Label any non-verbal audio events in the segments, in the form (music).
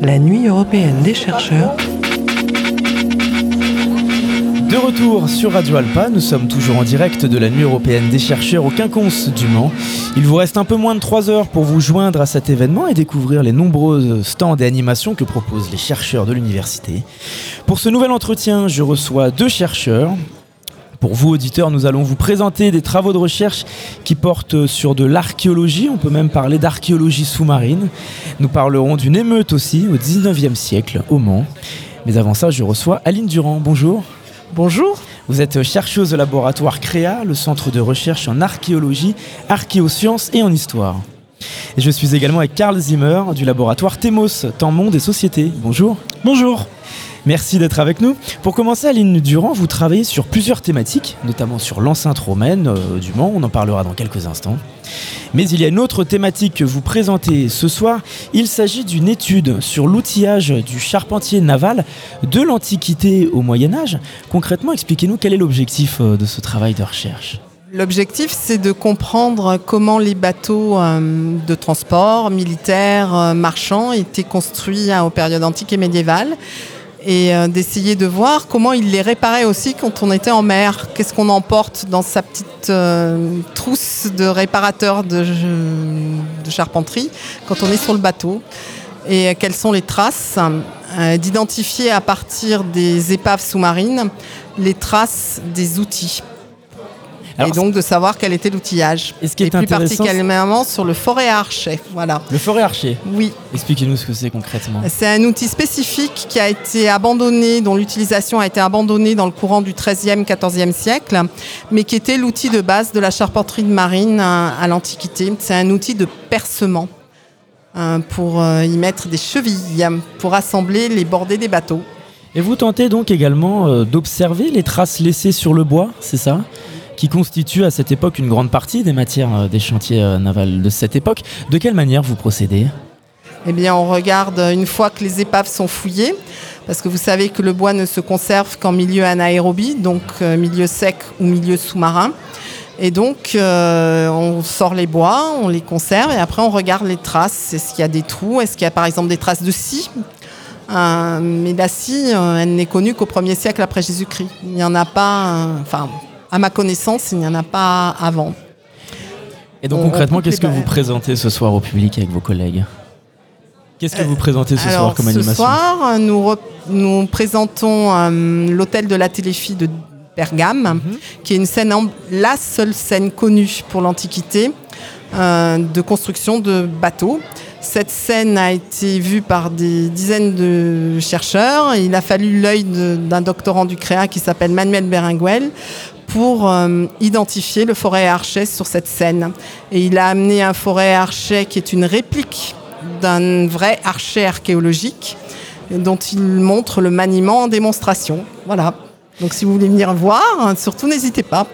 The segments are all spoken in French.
La nuit européenne des chercheurs. De retour sur Radio Alpa, nous sommes toujours en direct de la nuit européenne des chercheurs au Quinconce du Mans. Il vous reste un peu moins de 3 heures pour vous joindre à cet événement et découvrir les nombreuses stands et animations que proposent les chercheurs de l'université. Pour ce nouvel entretien, je reçois deux chercheurs. Pour vous, auditeurs, nous allons vous présenter des travaux de recherche qui portent sur de l'archéologie, on peut même parler d'archéologie sous-marine. Nous parlerons d'une émeute aussi au 19e siècle au Mans. Mais avant ça, je reçois Aline Durand. Bonjour. Bonjour. Vous êtes chercheuse au laboratoire CREA, le centre de recherche en archéologie, archéosciences et en histoire. Et je suis également avec Karl Zimmer du laboratoire Temos, Temps Monde et Société. Bonjour. Bonjour. Merci d'être avec nous. Pour commencer, Aline Durand, vous travaillez sur plusieurs thématiques, notamment sur l'enceinte romaine euh, du Mans, on en parlera dans quelques instants. Mais il y a une autre thématique que vous présentez ce soir. Il s'agit d'une étude sur l'outillage du charpentier naval de l'Antiquité au Moyen Âge. Concrètement, expliquez-nous quel est l'objectif euh, de ce travail de recherche. L'objectif, c'est de comprendre comment les bateaux euh, de transport militaires, euh, marchands étaient construits hein, aux périodes antiques et médiévales et euh, d'essayer de voir comment il les réparait aussi quand on était en mer. Qu'est-ce qu'on emporte dans sa petite trousse de réparateur de, charpenterie quand on est sur le bateau? Et quelles sont les traces, d'identifier à partir des épaves sous-marines les traces des outils et donc de savoir quel était l'outillage. Et, ce qui est plus particulièrement sur le forêt à archet. Voilà. Le forêt archet Oui. Expliquez-nous ce que c'est concrètement. C'est un outil spécifique qui a été abandonné, dont l'utilisation a été abandonnée dans le courant du XIIIe, XIVe siècle, mais qui était l'outil de base de la charpenterie de marine à, l'Antiquité. C'est un outil de percement hein, pour euh, y mettre des chevilles, pour assembler les bordées des bateaux. Et vous tentez donc également euh, d'observer les traces laissées sur le bois, c'est ça? Qui constitue à cette époque une grande partie des matières euh, des chantiers euh, navals de cette époque. De quelle manière vous procédez? Eh bien, on regarde une fois que les épaves sont fouillées, parce que vous savez que le bois ne se conserve qu'en milieu anaérobie, donc euh, milieu sec ou milieu sous-marin. Et donc, on sort les bois, on les conserve et après on regarde les traces. Est-ce qu'il y a des trous? Est-ce qu'il y a par exemple des traces de scie? Mais la scie, elle n'est connue qu'au 1er siècle après Jésus-Christ. Il n'y en a pas, à ma connaissance, il n'y en a pas avant. Et donc concrètement, qu'est-ce que vous présentez ce soir au public avec vos collègues Qu'est-ce que vous présentez ce soir comme animation Ce soir, nous, nous présentons euh, l'hôtel de la Téléphie de Pergame, mhm. qui est une scène, la seule scène connue pour l'Antiquité euh, de construction de bateaux. Cette scène a été vue par des dizaines de chercheurs. Il a fallu l'œil d'un doctorant du CREA qui s'appelle Manuel Berenguel pour euh, identifier le forêt archet sur cette scène. Et il a amené un forêt archet qui est une réplique d'un vrai archet archéologique dont il montre le maniement en démonstration. Voilà. Donc si vous voulez venir voir, surtout n'hésitez pas.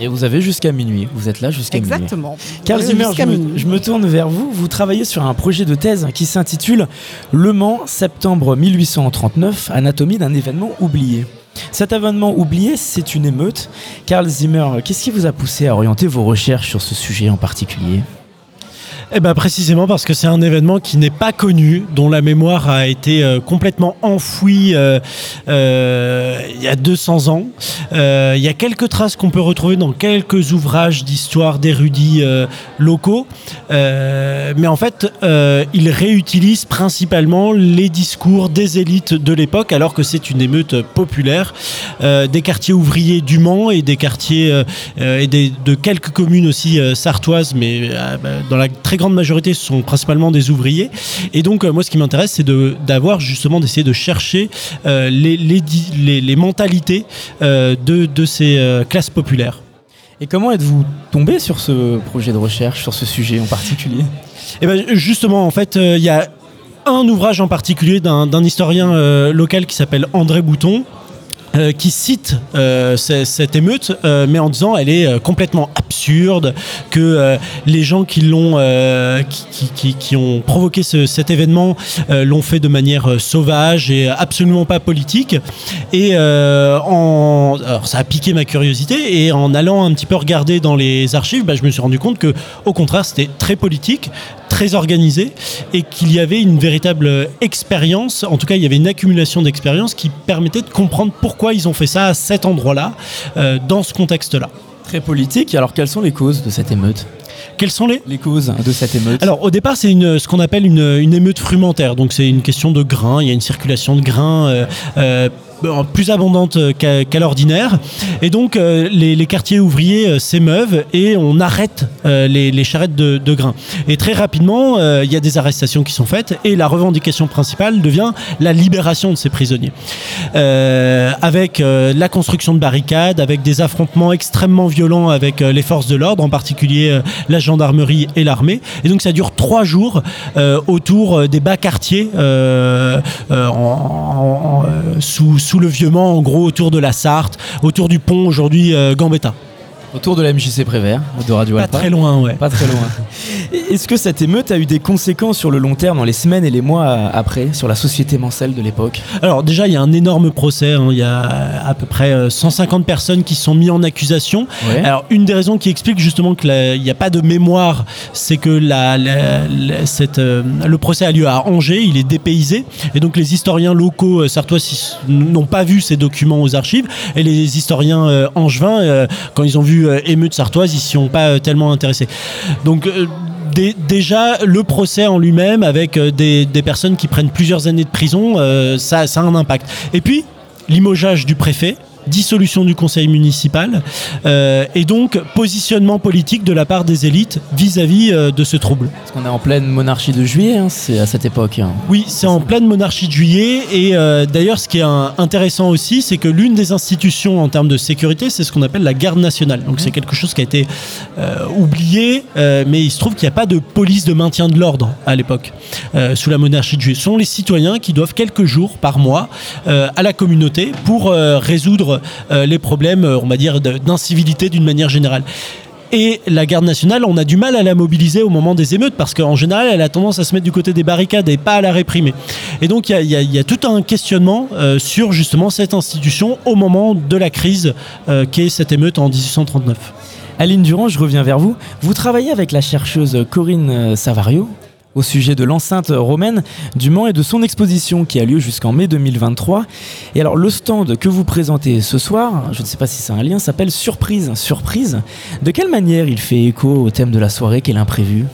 Et vous avez jusqu'à minuit, vous êtes là jusqu'à minuit. Exactement. Karl Zimmer, je me, je me, tourne vers vous. Vous travaillez sur un projet de thèse qui s'intitule Le Mans, septembre 1839, anatomie d'un événement oublié. Cet événement oublié, c'est une émeute. Karl Zimmer, qu'est-ce qui vous a poussé à orienter vos recherches sur ce sujet en particulier? Eh ben précisément parce que c'est un événement qui n'est pas connu, dont la mémoire a été euh, complètement enfouie euh, euh, il y a 200 ans. il y a quelques traces qu'on peut retrouver dans quelques ouvrages d'histoire d'érudits locaux, mais en fait, il réutilise principalement les discours des élites de l'époque, alors que c'est une émeute populaire des quartiers ouvriers du Mans et des quartiers et de quelques communes aussi sartoises, mais bah, dans la très grande majorité sont principalement des ouvriers. Et donc, euh, moi, ce qui m'intéresse, c'est d'avoir justement d'essayer de chercher euh, les, les, les, mentalités euh, de, de, ces classes populaires. Et comment êtes-vous tombé sur ce projet de recherche, sur ce sujet en particulier? Et eh ben justement, en fait, il y a un ouvrage en particulier d'un historien local qui s'appelle André Bouton, euh, qui cite euh, cette émeute, euh, mais en disant elle est complètement absurde, que les gens qui l'ont, qui, ont provoqué ce, cet événement l'ont fait de manière sauvage et absolument pas politique. Et ça a piqué ma curiosité et en allant un petit peu regarder dans les archives, bah, je me suis rendu compte que au contraire c'était très politique, très organisé et qu'il y avait une véritable expérience, en tout cas il y avait une accumulation d'expérience qui permettait de comprendre pourquoi ils ont fait ça à cet endroit-là, euh, dans ce contexte-là. Très politique. Alors, quelles sont les causes de cette émeute? Quels sont les Les causes de cette émeute? Alors au départ c'est une, ce qu'on appelle une, une émeute frumentaire, donc c'est une question de grains, il y a une circulation de grains euh, euh, plus abondante qu'à qu'à l'ordinaire, et donc euh, les, quartiers ouvriers euh, s'émeuvent et on arrête euh, les, charrettes de, de grains. Et très rapidement euh, il y a des arrestations qui sont faites et la revendication principale devient la libération de ces prisonniers, Euh, avec euh, la construction de barricades, avec des affrontements extrêmement violents avec euh, les forces de l'ordre, en particulier euh, la gendarmerie et l'armée. Et donc ça dure trois jours euh, autour euh, des bas quartiers, euh, euh, euh, sous, sous le Vieux-Mans, en gros autour de la Sarthe, autour du pont aujourd'hui euh, Gambetta. Autour de la MJC Prévert, de Radio Pas très loin, ouais. Pas très loin. (laughs) Est-ce que cette émeute a eu des conséquences sur le long terme, dans les semaines et les mois après, sur la société mancelle de l'époque Alors déjà, il y a un énorme procès. hein. Il y a à peu près euh, 150 personnes qui sont mises en accusation. Ouais. Alors une des raisons qui explique justement qu'il n'y a pas de mémoire, c'est que la, la- la- cette, euh, le procès a lieu à Angers, il est dépaysé, et donc les historiens locaux euh, sartois n'ont pas vu ces documents aux archives, et les historiens euh, angevins, euh, quand ils ont vu euh, émeute sartoise, ils s'y ont pas euh, tellement intéressés. Donc euh, dé- déjà, le procès en lui-même, avec des, personnes qui prennent plusieurs années de prison, ça, ça a un impact. Et puis, limogeage du préfet, dissolution du conseil municipal, euh, et donc positionnement politique de la part des élites vis-à-vis euh, de ce trouble. Parce qu'on est en pleine monarchie de juillet, hein, c'est à cette époque. hein. Oui, c'est en pleine monarchie de juillet. Et euh, d'ailleurs, ce qui est un- intéressant aussi, c'est que l'une des institutions en termes de sécurité, c'est ce qu'on appelle la garde nationale. Donc c'est quelque chose qui a été euh, oublié, mais il se trouve qu'il n'y a pas de police de maintien de l'ordre à l'époque, sous la monarchie de juillet. Ce sont les citoyens qui doivent quelques jours par mois à la communauté pour résoudre euh, les problèmes, euh, on va d'incivilité d'une manière générale. Et la garde nationale, on a du mal à la mobiliser au moment des émeutes parce qu'en général, elle a tendance à se mettre du côté des barricades et pas à la réprimer. Et donc, il y a- tout un questionnement euh, sur justement cette institution au moment de la crise euh, qu'est cette émeute en 1839. Aline Durand, je reviens vers vous. Vous travaillez avec la chercheuse Corinne Savario au sujet de l'enceinte romaine du Mans et de son exposition qui a lieu jusqu'en mai 2023. Et alors le stand que vous présentez ce soir, je ne sais pas si c'est un lien, s'appelle Surprise. Surprise. De quelle manière il fait écho au thème de la soirée qu'est l'imprévu?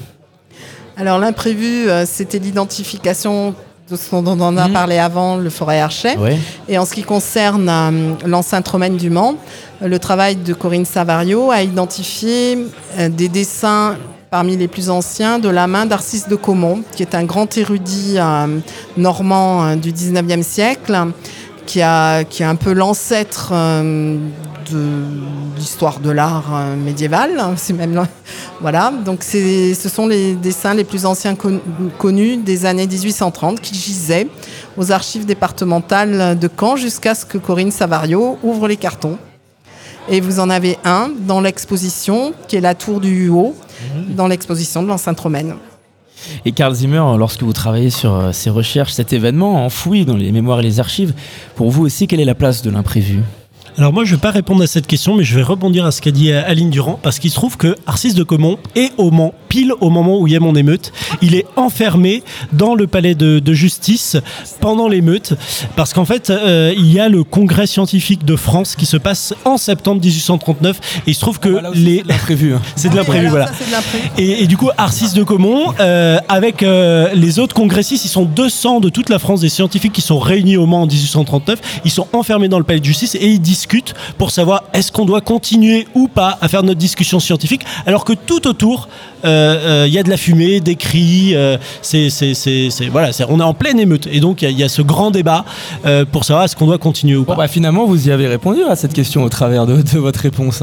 Alors l'imprévu, euh, c'était l'identification de ce dont on a Mhm. parlé avant, le forêt archet. Ouais. Et en ce qui concerne euh, l'enceinte romaine du Mans, le travail de Corinne Savario a identifié euh, des dessins parmi les plus anciens de la main d'Arcis de Caumont, qui est un grand érudit euh, normand euh, du 19e siècle, qui, est un peu l'ancêtre euh, de l'histoire de l'art médiéval. Là- (laughs) voilà. Donc ce sont les dessins les plus anciens con- connus des années 1830 qui gisaient aux archives départementales de Caen jusqu'à ce que Corinne Savario ouvre les cartons. Et vous en avez un dans l'exposition, qui est la tour du Huot, dans l'exposition de l'enceinte romaine. Et Karl Zimmer, lorsque vous travaillez sur euh, ces recherches, cet événement enfoui dans les mémoires et les archives, pour vous aussi, quelle est la place de l'imprévu? Alors moi, je vais pas répondre à cette question, mais je vais rebondir à ce qu'a dit Aline Durand, parce qu'il se trouve que Arcis de Caumont est au Mans, pile au moment où il y a mon émeute. Il est enfermé dans le palais de, de justice pendant l'émeute, parce qu'en fait, euh, il y a le congrès scientifique de France qui se passe en septembre 1839, et il se trouve que les... l'imprévu. hein. C'est de l'imprévu, (laughs) Voilà, voilà. ça, c'est de l'imprévu. Et, et du coup, Arcis de Caumont, euh, avec euh, les autres congressistes, ils sont 200 de toute la France des scientifiques qui sont réunis au Mans en 1839. Ils sont enfermés dans le palais de justice et ils discutent pour savoir est-ce qu'on doit continuer ou pas à faire notre discussion scientifique, alors que tout autour, euh, euh, il y a de la fumée, des cris. euh, c'est, c'est, c'est, c'est- voilà, on est en pleine émeute. Et donc, il y a- il y, a ce grand débat euh, pour savoir est-ce qu'on doit continuer ou pas. Bon bah finalement vous y avez répondu à cette question au travers de, de votre réponse.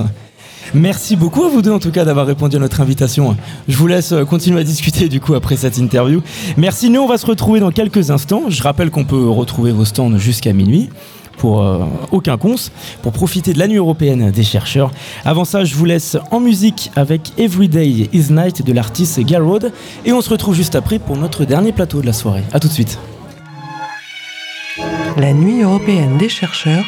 Merci beaucoup à vous deux en tout cas d'avoir répondu à notre invitation. Je vous laisse continuer à discuter du coup après cette interview. Merci, nous on va se retrouver dans quelques instants. Je rappelle qu'on peut retrouver vos stands jusqu'à minuit pour euh, aucun cons, pour profiter de la nuit européenne des chercheurs. Avant ça, je vous laisse en musique avec Everyday is Night de l'artiste Garrod et on se retrouve juste après pour notre dernier plateau de la soirée. A tout de suite. La nuit européenne des chercheurs